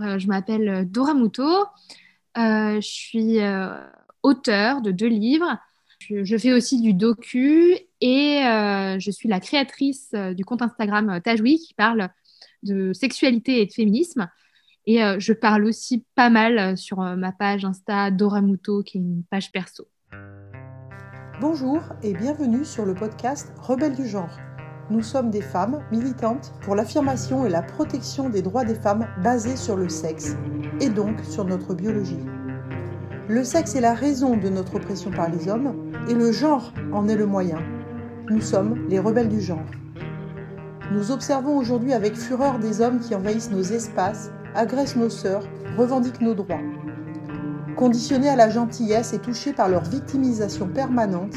je m'appelle Dora Muto. je suis auteur de deux livres. Je, fais aussi du docu et je suis la créatrice du compte Instagram Tajoui qui parle de sexualité et de féminisme. Et je parle aussi pas mal sur ma page Insta Dora Muto, qui est une page perso. Bonjour et bienvenue sur le podcast Rebelles du genre. Nous sommes des femmes militantes pour l'affirmation et la protection des droits des femmes basés sur le sexe et donc sur notre biologie. Le sexe est la raison de notre oppression par les hommes et le genre en est le moyen. Nous sommes les rebelles du genre. Nous observons aujourd'hui avec fureur des hommes qui envahissent nos espaces, agressent nos sœurs, revendiquent nos droits. Conditionnées à la gentillesse et touchées par leur victimisation permanente,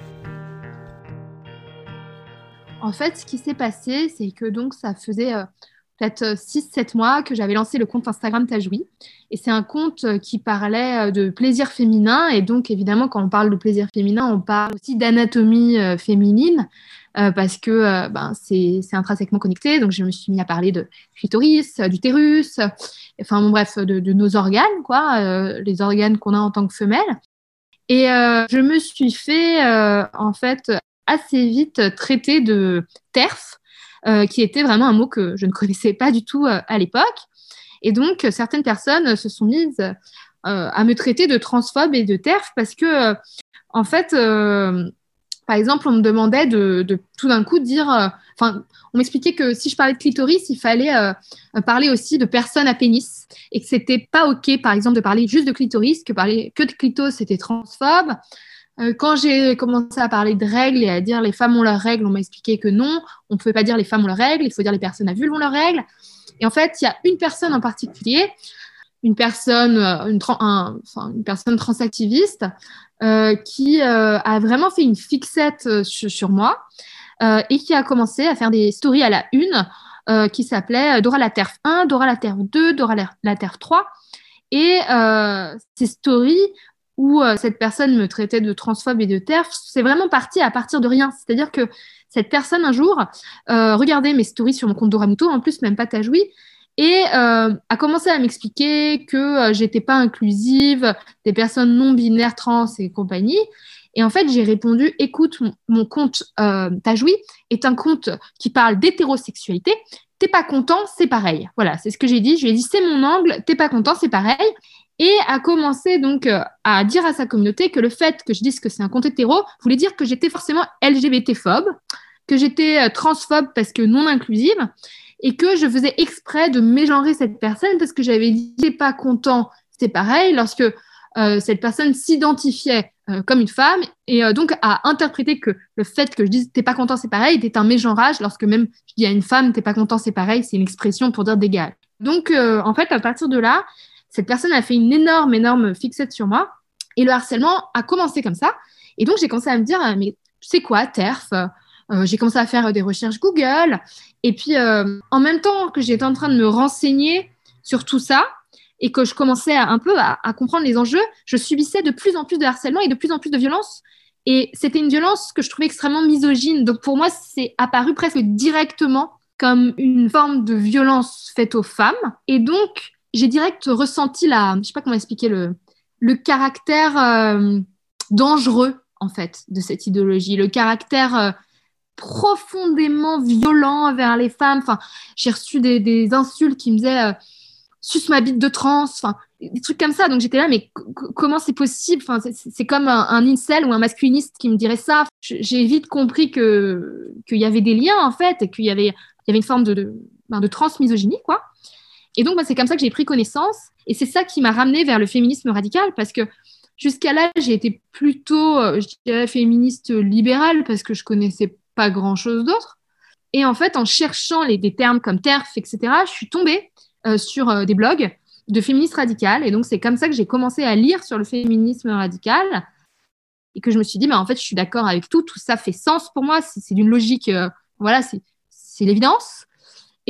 En fait, ce qui s'est passé, c'est que donc ça faisait euh, peut-être 6-7 euh, mois que j'avais lancé le compte Instagram Tajoui. Et c'est un compte euh, qui parlait de plaisir féminin. Et donc, évidemment, quand on parle de plaisir féminin, on parle aussi d'anatomie féminine. parce que ben, c'est intrinsèquement connecté. Donc, je me suis mis à parler de clitoris, d'utérus, enfin, bon, bref, de, de, nos organes, quoi, les organes qu'on a en tant que femelle. Et je me suis fait, en fait, assez vite traité de TERF, euh, qui était vraiment un mot que je ne connaissais pas du tout euh, à l'époque. Et donc, certaines personnes se sont mises euh, à me traiter de transphobe et de TERF parce que, en fait, par exemple, on me demandait de, tout d'un coup dire, enfin, on m'expliquait que si je parlais de clitoris, il fallait parler aussi de personnes à pénis et que c'était pas ok, par exemple, de parler juste de clitoris, que parler que de clitos c'était transphobe. Euh, quand j'ai commencé à parler de règles et à dire les femmes ont leurs règles, on m'a expliqué que non, on ne pouvait pas dire les femmes ont leurs règles, il faut dire les personnes à vulve ont leurs règles. Et en fait, il y a une personne en particulier, une personne, euh, une, personne transactiviste, euh, qui a vraiment fait une fixette sur, moi et qui a commencé à faire des stories à la une qui s'appelait Dora la Terre 1, Dora la Terre 2, Dora la Terre 3. Et ces stories où euh, cette personne me traitait de transphobe et de TERF, c'est vraiment parti à partir de rien. C'est-à-dire que cette personne, un jour, euh, regardait mes stories sur mon compte Doramuto, en plus, même pas Tajoui, et euh, a commencé à m'expliquer que j'étais pas inclusive, des personnes non binaires, trans et compagnie. Et en fait, j'ai répondu écoute, mon, compte Tajoui est un compte qui parle d'hétérosexualité. T'es pas content, c'est pareil. Voilà, c'est ce que j'ai dit. Je lui ai dit c'est mon angle, t'es pas content, c'est pareil et a commencé donc euh, à dire à sa communauté que le fait que je dise que c'est un compte hétéro voulait dire que j'étais forcément LGBT-phobe, que j'étais euh, transphobe parce que non inclusive, et que je faisais exprès de mégenrer cette personne parce que j'avais dit pas content, c'est pareil, lorsque euh, cette personne s'identifiait comme une femme et donc a interprété que le fait que je dise t'es pas content c'est pareil était un mégenrage lorsque même je dis à une femme t'es pas content c'est pareil c'est une expression pour dire d'égal. Donc en fait à partir de là cette personne a fait une énorme, énorme fixette sur moi. Et le harcèlement a commencé comme ça. Et donc, j'ai commencé à me dire, euh, mais c'est quoi TERF euh, J'ai commencé à faire des recherches Google. Et puis, euh, en même temps que j'étais en train de me renseigner sur tout ça, et que je commençais un peu à, comprendre les enjeux, je subissais de plus en plus de harcèlement et de plus en plus de violence. Et c'était une violence que je trouvais extrêmement misogyne. Donc pour moi, c'est apparu presque directement comme une forme de violence faite aux femmes. Et donc, j'ai direct ressenti la, je sais pas comment expliquer le, caractère euh, dangereux en fait de cette idéologie, le caractère euh, profondément violent envers les femmes. Enfin, j'ai reçu des, insultes qui me disaient euh, suce ma bite de trans, enfin des trucs comme ça. Donc j'étais là, mais comment c'est possible? Enfin, c'est comme un, un, incel ou un masculiniste qui me dirait ça. J'ai vite compris que qu'il y avait des liens en fait et qu'il y avait il y avait une forme de, de, ben, de transmisogynie quoi. Et donc, c'est comme ça que j'ai pris connaissance. Et c'est ça qui m'a ramené vers le féminisme radical parce que jusqu'à là, j'ai été plutôt, euh, je dirais, féministe libérale parce que je connaissais pas grand-chose d'autre. Et en fait, en cherchant des termes comme TERF, etc., je suis tombée euh, sur euh, des blogs de féministes radicales. Et donc, c'est comme ça que j'ai commencé à lire sur le féminisme radical. et que je me suis dit, bah, en fait, je suis d'accord avec tout, tout ça fait sens pour moi, c'est d'une logique, voilà, c'est l'évidence.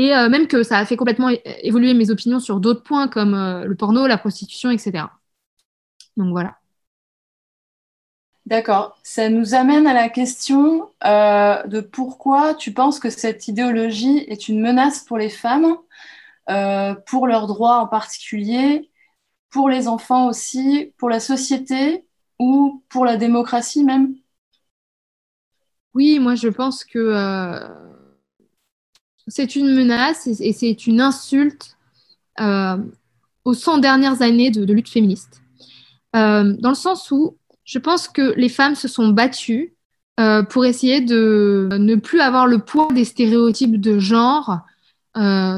Et euh, même que ça a fait complètement évoluer mes opinions sur d'autres points comme euh, le porno, la prostitution, etc. Donc voilà. D'accord. Ça nous amène à la question de pourquoi tu penses que cette idéologie est une menace pour les femmes, pour leurs droits en particulier, pour les enfants aussi, pour la société ou pour la démocratie même? Oui, moi je pense que euh, c'est une menace et, c'est une insulte euh, aux 100 dernières années de, lutte féministe. Euh, dans le sens où je pense que les femmes se sont battues pour essayer de ne plus avoir le poids des stéréotypes de genre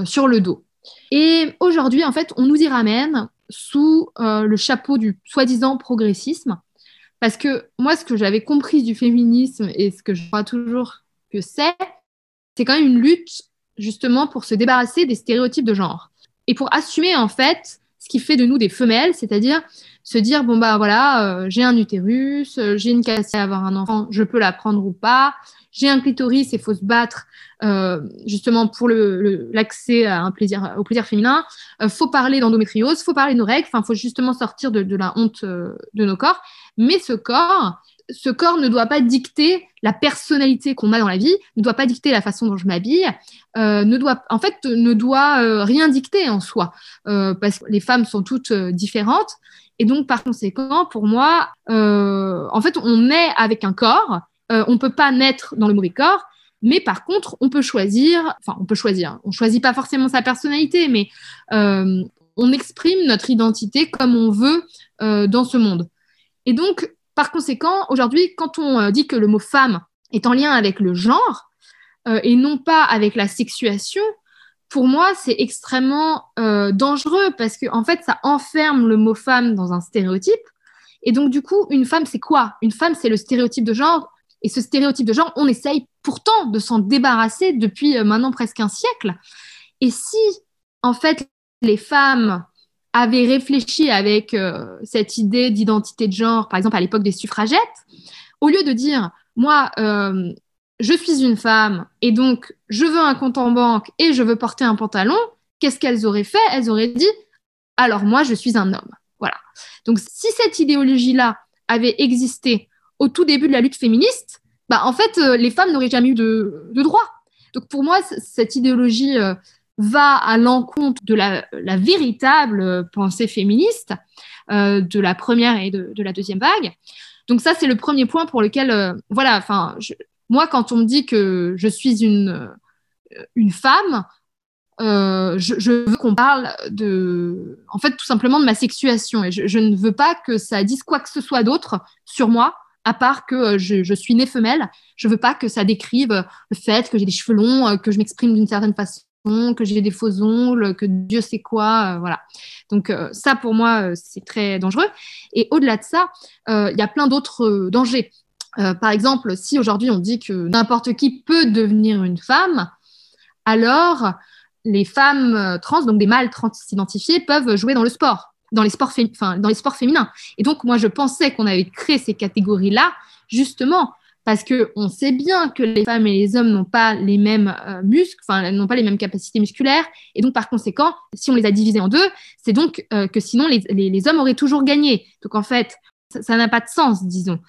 sur le dos. Et aujourd'hui, en fait, on nous y ramène sous le chapeau du soi-disant progressisme. Parce que moi, ce que j'avais compris du féminisme et ce que je crois toujours que c'est, c'est quand même une lutte justement pour se débarrasser des stéréotypes de genre et pour assumer en fait ce qui fait de nous des femelles, c'est-à-dire se dire bon bah voilà, euh, j'ai un utérus, euh, j'ai une capacité à avoir un enfant, je peux la prendre ou pas, j'ai un clitoris et faut se battre euh, justement pour l'accès au plaisir féminin. Il faut parler d'endométriose, faut parler de nos règles, enfin faut justement sortir de la honte de nos corps. Mais ce corps, ce corps ne doit pas dicter la personnalité qu'on a dans la vie, ne doit pas dicter la façon dont je m'habille, euh, ne doit, en fait, ne doit euh, rien dicter en soi, euh, parce que les femmes sont toutes différentes. Et donc, par conséquent, pour moi, en fait, on est avec un corps, on peut pas naître dans le mauvais corps, mais par contre, on peut choisir, enfin, on peut choisir, on choisit pas forcément sa personnalité, mais on exprime notre identité comme on veut dans ce monde. Et donc, par conséquent, aujourd'hui, quand on euh, dit que le mot femme est en lien avec le genre euh, et non pas avec la sexuation, pour moi, c'est extrêmement euh, dangereux parce que en fait, ça enferme le mot femme dans un stéréotype. Et donc, du coup, une femme, c'est quoi? Une femme, c'est le stéréotype de genre. Et ce stéréotype de genre, on essaye pourtant de s'en débarrasser depuis maintenant presque un siècle. Et si, en fait, les femmes avait réfléchi avec euh, cette idée d'identité de genre, par exemple à l'époque des suffragettes, au lieu de dire, moi, euh, je suis une femme et donc je veux un compte en banque et je veux porter un pantalon, qu'est-ce qu'elles auraient fait? Elles auraient dit, alors moi, je suis un homme. Voilà. Donc si cette idéologie-là avait existé au tout début de la lutte féministe, bah, en fait, euh, les femmes n'auraient jamais eu de, de droit. Donc pour moi, cette idéologie va à l'encontre de la, véritable pensée féministe euh, de la première et de, la deuxième vague. Donc ça, c'est le premier point pour lequel, euh, voilà, enfin, moi, quand on me dit que je suis une, euh, une femme, je, veux qu'on parle de, en fait, tout simplement de ma sexuation. Et je, ne veux pas que ça dise quoi que ce soit d'autre sur moi, à part que je, je, suis née femelle. Je veux pas que ça décrive le fait que j'ai des cheveux longs, que je m'exprime d'une certaine façon que j'ai des faux ongles, que Dieu sait quoi, euh, voilà. Donc euh, ça pour moi euh, c'est très dangereux. Et au-delà de ça, il y a plein d'autres dangers. par exemple, si aujourd'hui on dit que n'importe qui peut devenir une femme, alors les femmes trans, donc des mâles trans identifiés, peuvent jouer dans le sport, dans les sports, enfin, dans les sports féminins. Et donc moi je pensais qu'on avait créé ces catégories-là justement parce que on sait bien que les femmes et les hommes n'ont pas les mêmes euh, muscles, enfin n'ont pas les mêmes capacités musculaires, et donc par conséquent, si on les a divisés en deux, c'est donc euh, que sinon les, hommes auraient toujours gagné. Donc en fait, ça n'a pas de sens, disons.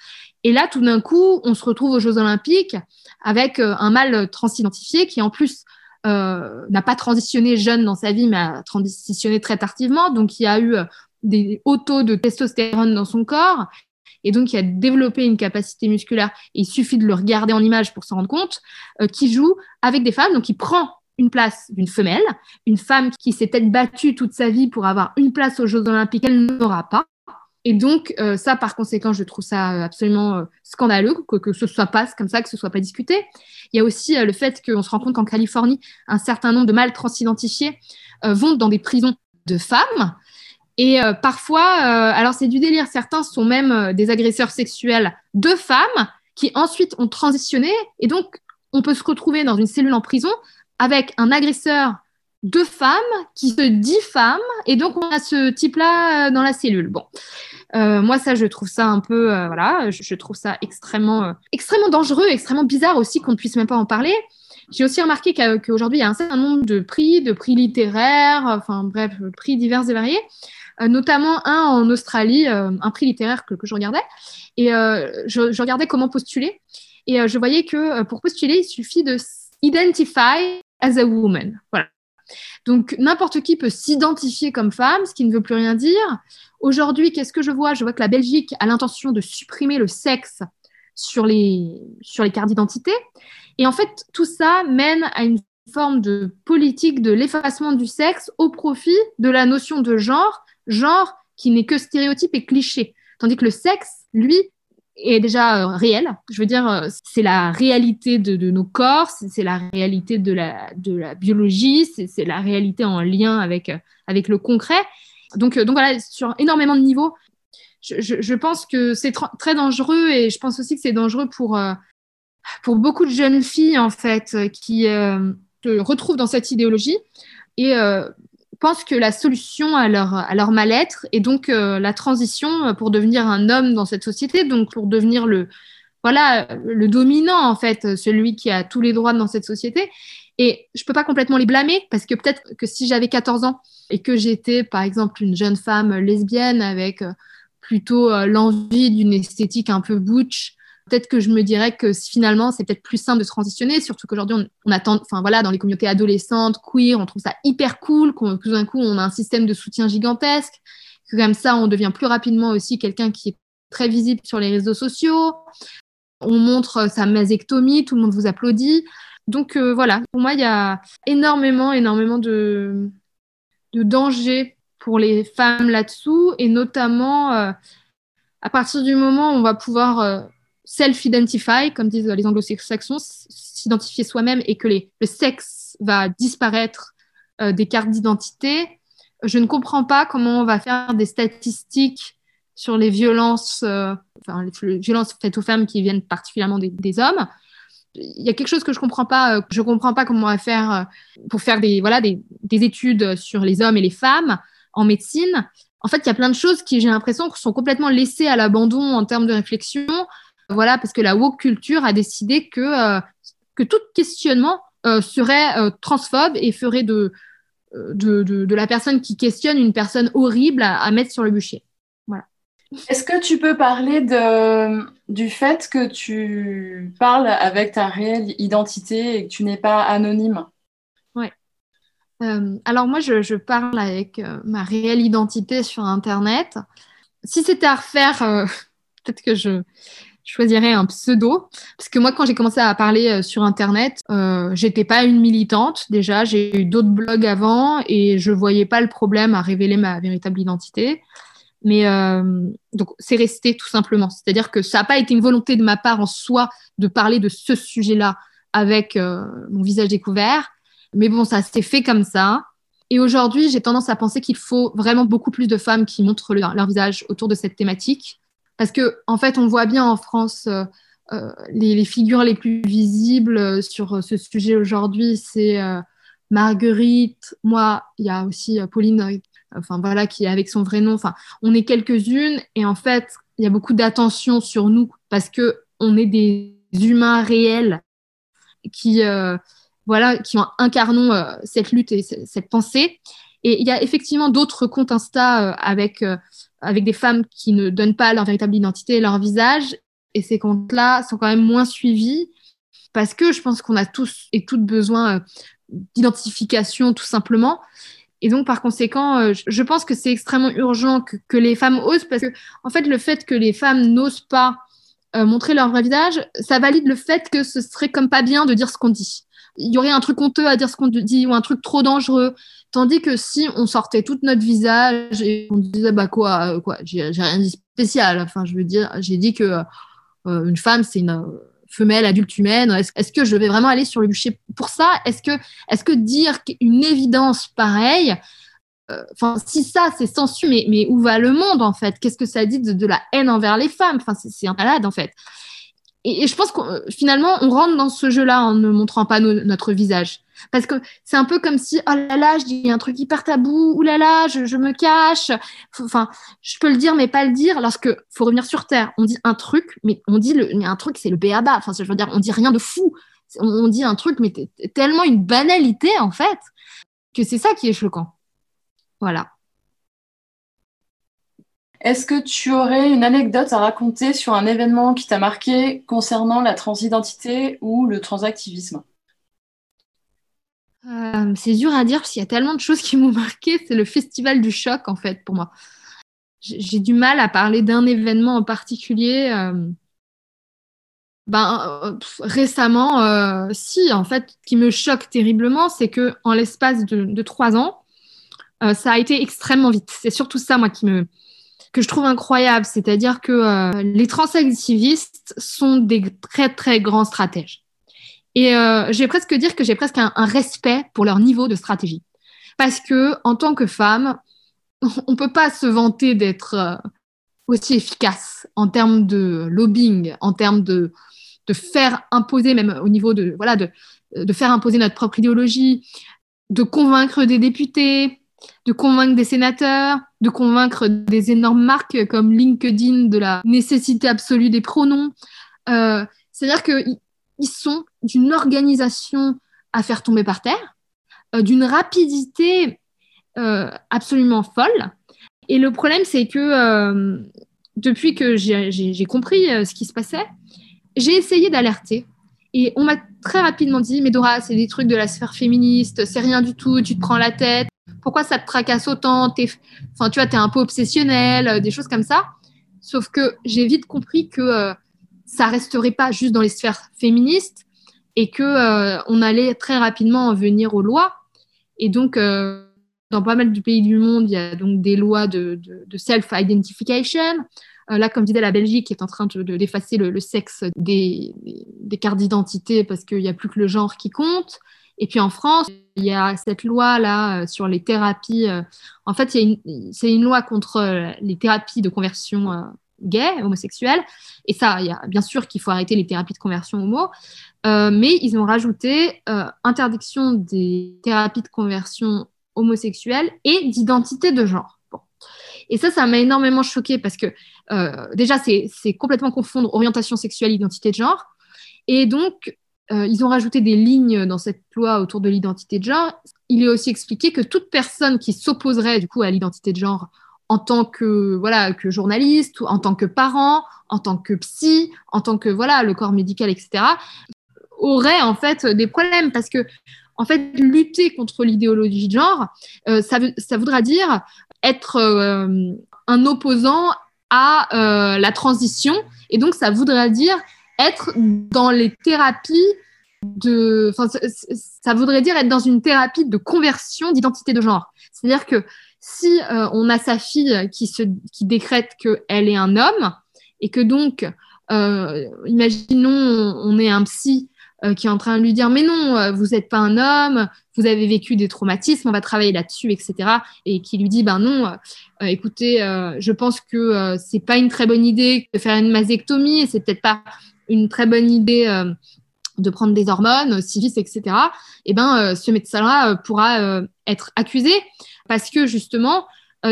Et là, tout d'un coup, on se retrouve aux Jeux Olympiques avec euh, un mâle transidentifié qui en plus n'a pas transitionné jeune dans sa vie, mais a transitionné très tardivement, donc il a eu des hauts taux de testostérone dans son corps et donc qui a développé une capacité musculaire, il suffit de le regarder en image pour s'en rendre compte, euh, qui joue avec des femmes, donc il prend une place d'une femelle, une femme qui s'est peut-être battue toute sa vie pour avoir une place aux Jeux Olympiques, elle n'aura pas. Et donc, euh, ça, par conséquent, je trouve ça euh, absolument scandaleux que, ce soit pas comme ça, que ce soit pas discuté. Il y a aussi le fait qu'on se rend compte qu'en Californie, un certain nombre de mâles transidentifiés vont dans des prisons de femmes et euh, parfois, euh, alors c'est du délire, certains sont même euh, des agresseurs sexuels de femmes qui ensuite ont transitionné. Et donc, on peut se retrouver dans une cellule en prison avec un agresseur de femmes qui se dit femme. Et donc, on a ce type-là dans la cellule. Bon. moi, ça, je trouve ça un peu, voilà, je, trouve ça extrêmement, extrêmement dangereux, extrêmement bizarre aussi qu'on ne puisse même pas en parler. J'ai aussi remarqué qu'aujourd'hui, il y a un certain nombre de prix, de prix littéraires, enfin bref, prix divers et variés, notamment un en Australie, un prix littéraire que, je regardais. Et je, je, regardais comment postuler. Et je voyais que pour postuler, il suffit de identify as a woman. Voilà. Donc, n'importe qui peut s'identifier comme femme, ce qui ne veut plus rien dire. Aujourd'hui, qu'est-ce que je vois? Je vois que la Belgique a l'intention de supprimer le sexe sur les, sur les cartes d'identité. Et en fait, tout ça mène à une forme de politique de l'effacement du sexe au profit de la notion de genre, genre qui n'est que stéréotype et cliché. Tandis que le sexe, lui, est déjà euh, réel. Je veux dire, euh, c'est la réalité de, nos corps, c'est la réalité de la, de la biologie, c'est la réalité en lien avec, euh, avec le concret. Donc, donc voilà, sur énormément de niveaux, je, je, je pense que c'est très dangereux et je pense aussi que c'est dangereux pour, pour beaucoup de jeunes filles, en fait, qui se retrouvent dans cette idéologie. Et pense que la solution à leur, mal-être est donc euh, la transition pour devenir un homme dans cette société, donc pour devenir le, voilà, le dominant, en fait, celui qui a tous les droits dans cette société. Et je peux pas complètement les blâmer parce que peut-être que si j'avais 14 ans et que j'étais, par exemple, une jeune femme lesbienne avec euh, plutôt euh, l'envie d'une esthétique un peu butch, peut-être que je me dirais que finalement, c'est peut-être plus simple de transitionner, surtout qu'aujourd'hui, on, attend, enfin voilà, dans les communautés adolescentes, queer, on trouve ça hyper cool, qu'on, tout d'un coup, on a un système de soutien gigantesque, que comme ça, on devient plus rapidement aussi quelqu'un qui est très visible sur les réseaux sociaux. On montre sa mastectomie, tout le monde vous applaudit. Donc euh, voilà, pour moi, il y a énormément, énormément de, dangers pour les femmes là-dessous, et notamment euh, à partir du moment où on va pouvoir euh, self-identify, comme disent les anglo-saxons, s'identifier soi-même et que le sexe va disparaître euh, des cartes d'identité, je ne comprends pas comment on va faire des statistiques sur les violences, euh, enfin, les violences faites aux femmes qui viennent particulièrement des, hommes. Il y a quelque chose que je comprends pas. Euh, je comprends pas comment on va faire euh, pour faire des voilà des études sur les hommes et les femmes en médecine. En fait, il y a plein de choses qui, j'ai l'impression, sont complètement laissées à l'abandon en termes de réflexion. Voilà, parce que la woke culture a décidé que, euh, que tout questionnement euh, serait euh, transphobe et ferait de, de, de, la personne qui questionne une personne horrible à, mettre sur le bûcher. Voilà. Est-ce que tu peux parler de, du fait que tu parles avec ta réelle identité et que tu n'es pas anonyme? Oui. alors moi, je, je parle avec ma réelle identité sur Internet. Si c'était à refaire, peut-être que je choisirais un pseudo. Parce que moi, quand j'ai commencé à parler euh, sur Internet, euh, j'étais pas une militante. Déjà, j'ai eu d'autres blogs avant et je voyais pas le problème à révéler ma véritable identité. Mais euh, donc, c'est resté tout simplement. C'est-à-dire que ça n'a pas été une volonté de ma part en soi de parler de ce sujet-là avec euh, mon visage découvert. Mais bon, ça s'est fait comme ça. Et aujourd'hui, j'ai tendance à penser qu'il faut vraiment beaucoup plus de femmes qui montrent leur visage autour de cette thématique parce que, en fait, on voit bien en France euh, euh, les, figures les plus visibles euh, sur ce sujet aujourd'hui, c'est Marguerite. Moi, il y a aussi Pauline, enfin voilà, qui est avec son vrai nom. Enfin, on est quelques-unes et en fait, il y a beaucoup d'attention sur nous parce que on est des humains réels qui, voilà, qui incarnons cette lutte et cette pensée. Et il y a effectivement d'autres comptes Insta avec avec des femmes qui ne donnent pas leur véritable identité leur visage. Et ces comptes-là sont quand même moins suivis parce que je pense qu'on a tous et toutes besoin euh, d'identification tout simplement. Et donc, par conséquent, euh, je pense que c'est extrêmement urgent que, les femmes osent parce que, en fait, le fait que les femmes n'osent pas euh, montrer leur vrai visage, ça valide le fait que ce serait comme pas bien de dire ce qu'on dit. Il y aurait un truc honteux à dire ce qu'on dit ou un truc trop dangereux. Tandis que si on sortait tout notre visage et on disait bah quoi, euh, quoi, j'ai rien dit spécial. Enfin, je veux dire, j'ai dit que euh, une femme c'est une euh, femelle adulte humaine. Est-ce que je vais vraiment aller sur le bûcher pour ça? Est-ce que, est-ce que dire une évidence pareille Enfin, si ça c'est sensu, mais, mais où va le monde en fait? Qu'est-ce que ça dit de, de, la haine envers les femmes? Enfin, c'est un malade en fait. Et, je pense que finalement, on rentre dans ce jeu-là en ne montrant pas notre visage. Parce que c'est un peu comme si, oh là là, je dis un truc hyper tabou, ou là là, je, je, me cache. Enfin, je peux le dire, mais pas le dire. Lorsque faut revenir sur terre, on dit un truc, mais on dit le, un truc, c'est le béaba. Enfin, je veux dire, on dit rien de fou. On, dit un truc, mais tellement une banalité en fait, que c'est ça qui est choquant. Voilà. Est-ce que tu aurais une anecdote à raconter sur un événement qui t'a marqué concernant la transidentité ou le transactivisme? Euh, C'est dur à dire parce qu'il y a tellement de choses qui m'ont marqué. C'est le festival du choc en fait pour moi. J'ai du mal à parler d'un événement en particulier. Euh, ben, euh, récemment, si, en fait, qui me choque terriblement, c'est que en l'espace de, trois ans, ça a été extrêmement vite. C'est surtout ça, moi, qui me, que je trouve incroyable, c'est-à-dire que euh, les transactivistes sont des très très grands stratèges. Et euh, je vais presque dire que j'ai presque un, respect pour leur niveau de stratégie, parce que en tant que femme, on peut pas se vanter d'être euh, aussi efficace en termes de lobbying, en termes de de faire imposer même au niveau de voilà de de faire imposer notre propre idéologie, de convaincre des députés, de convaincre des sénateurs, de convaincre des énormes marques comme LinkedIn de la nécessité absolue des pronoms. Euh, c'est-à-dire qu'ils sont d'une organisation à faire tomber par terre, euh, d'une rapidité euh, absolument folle. Et le problème, c'est que depuis que j'ai compris ce qui se passait, j'ai essayé d'alerter. Et on m'a très rapidement dit, mais Dora, c'est des trucs de la sphère féministe, c'est rien du tout, tu te prends la tête pourquoi ça te tracasse autant? Enfin, tu vois, es un peu obsessionnel, euh, des choses comme ça. Sauf que j'ai vite compris que euh, ça resterait pas juste dans les sphères féministes et que euh, on allait très rapidement en venir aux lois. Et donc, dans pas mal de pays du monde, il y a donc des lois de, self-identification. là, comme disait la Belgique, est en train de, d'effacer le, sexe des, des cartes d'identité parce qu'il n'y a plus que le genre qui compte. Et puis en France, il y a cette loi là euh, sur les thérapies. Euh, en fait, c'est une loi contre euh, les thérapies de conversion gay, homosexuelle. Et ça, il y a bien sûr qu'il faut arrêter les thérapies de conversion homo. mais ils ont rajouté interdiction des thérapies de conversion homosexuelle et d'identité de genre. Et ça, ça m'a énormément choqué parce que déjà, c'est complètement confondre orientation sexuelle identité de genre. Et donc, euh, ils ont rajouté des lignes dans cette loi autour de l'identité de genre. Il est aussi expliqué que toute personne qui s'opposerait du coup à l'identité de genre en tant que voilà que journaliste, ou en tant que parent, en tant que psy, en tant que voilà le corps médical, etc., aurait en fait des problèmes parce que en fait lutter contre l'idéologie de genre, euh, ça, ça, voudra dire être euh, un opposant à la transition et donc ça voudra dire être dans les thérapies de. Enfin, ça voudrait dire être dans une thérapie de conversion d'identité de genre. C'est-à-dire que si euh, on a sa fille qui, se, qui décrète qu'elle est un homme et que donc, euh, imaginons, on est un psy euh, qui est en train de lui dire mais non, vous n'êtes pas un homme, vous avez vécu des traumatismes, on va travailler là-dessus, etc. Et qui lui dit ben non, écoutez, je pense que c'est pas une très bonne idée de faire une mastectomie et c'est peut-être pas une très bonne idée euh, de prendre des hormones, civis, etc., eh ben, euh, ce médecin-là euh, pourra être accusé parce que justement,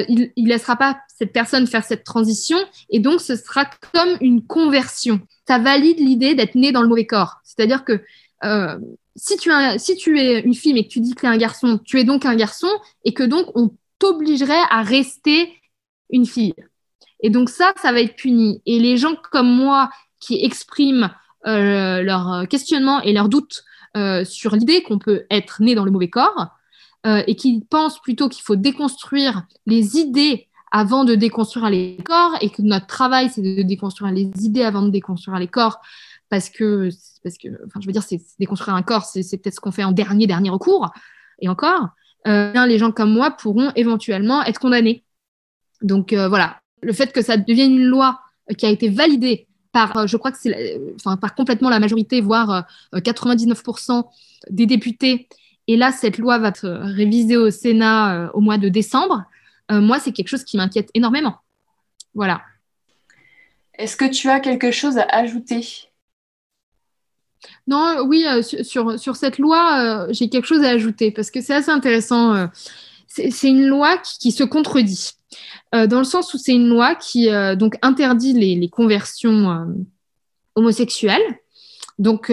il ne laissera pas cette personne faire cette transition et donc ce sera comme une conversion. Ça valide l'idée d'être né dans le mauvais corps. C'est-à-dire que si, tu si tu es une fille mais que tu dis que tu es un garçon, tu es donc un garçon et que donc on t'obligerait à rester une fille. Et donc ça, ça va être puni. Et les gens comme moi qui expriment euh, leurs questionnements et leurs doutes euh, sur l'idée qu'on peut être né dans le mauvais corps euh, et qui pensent plutôt qu'il faut déconstruire les idées avant de déconstruire les corps et que notre travail c'est de déconstruire les idées avant de déconstruire les corps parce que parce que enfin je veux dire c'est déconstruire un corps c'est peut-être ce qu'on fait en dernier dernier recours et encore les gens comme moi pourront éventuellement être condamnés. Donc voilà. Le fait que ça devienne une loi qui a été validée par, euh, je crois que c'est, enfin, par complètement la majorité, voire 99% euh, des députés. Et là, cette loi va être révisée au Sénat euh, au mois de décembre. moi, c'est quelque chose qui m'inquiète énormément. Voilà. Est-ce que tu as quelque chose à ajouter? Non, oui, sur, sur, cette loi, j'ai quelque chose à ajouter parce que c'est assez intéressant. C'est une loi qui, se contredit, dans le sens où c'est une loi qui donc interdit les, conversions homosexuelles. Donc,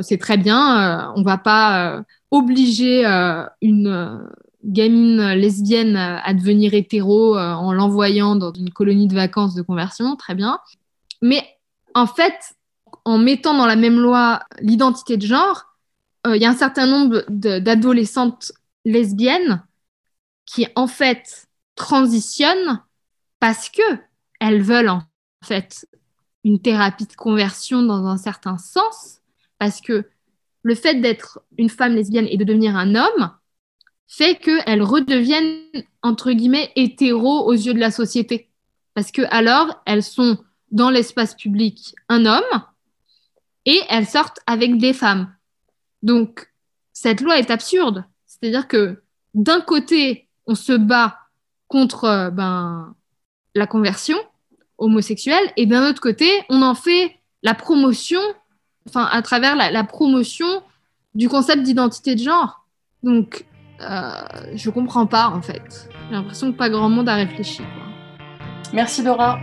c'est très bien, on ne va pas obliger une gamine lesbienne à devenir hétéro euh, en l'envoyant dans une colonie de vacances de conversion, très bien. Mais en fait, en mettant dans la même loi l'identité de genre, euh, il y a un certain nombre d'adolescentes lesbiennes qui en fait transitionnent parce que elles veulent en fait une thérapie de conversion dans un certain sens, parce que le fait d'être une femme lesbienne et de devenir un homme, fait qu'elles redeviennent, entre guillemets, hétéros aux yeux de la société. Parce que alors, elles sont dans l'espace public un homme et elles sortent avec des femmes. Donc, cette loi est absurde. C'est-à-dire que d'un côté, on se bat contre euh, ben, la conversion homosexuelle et d'un autre côté, on en fait la promotion, enfin, à travers la, la promotion du concept d'identité de genre. Donc, euh, je comprends pas en fait. J'ai l'impression que pas grand monde a réfléchi. Merci Dora.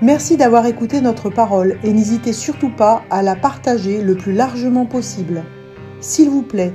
Merci d'avoir écouté notre parole et n'hésitez surtout pas à la partager le plus largement possible. S'il vous plaît,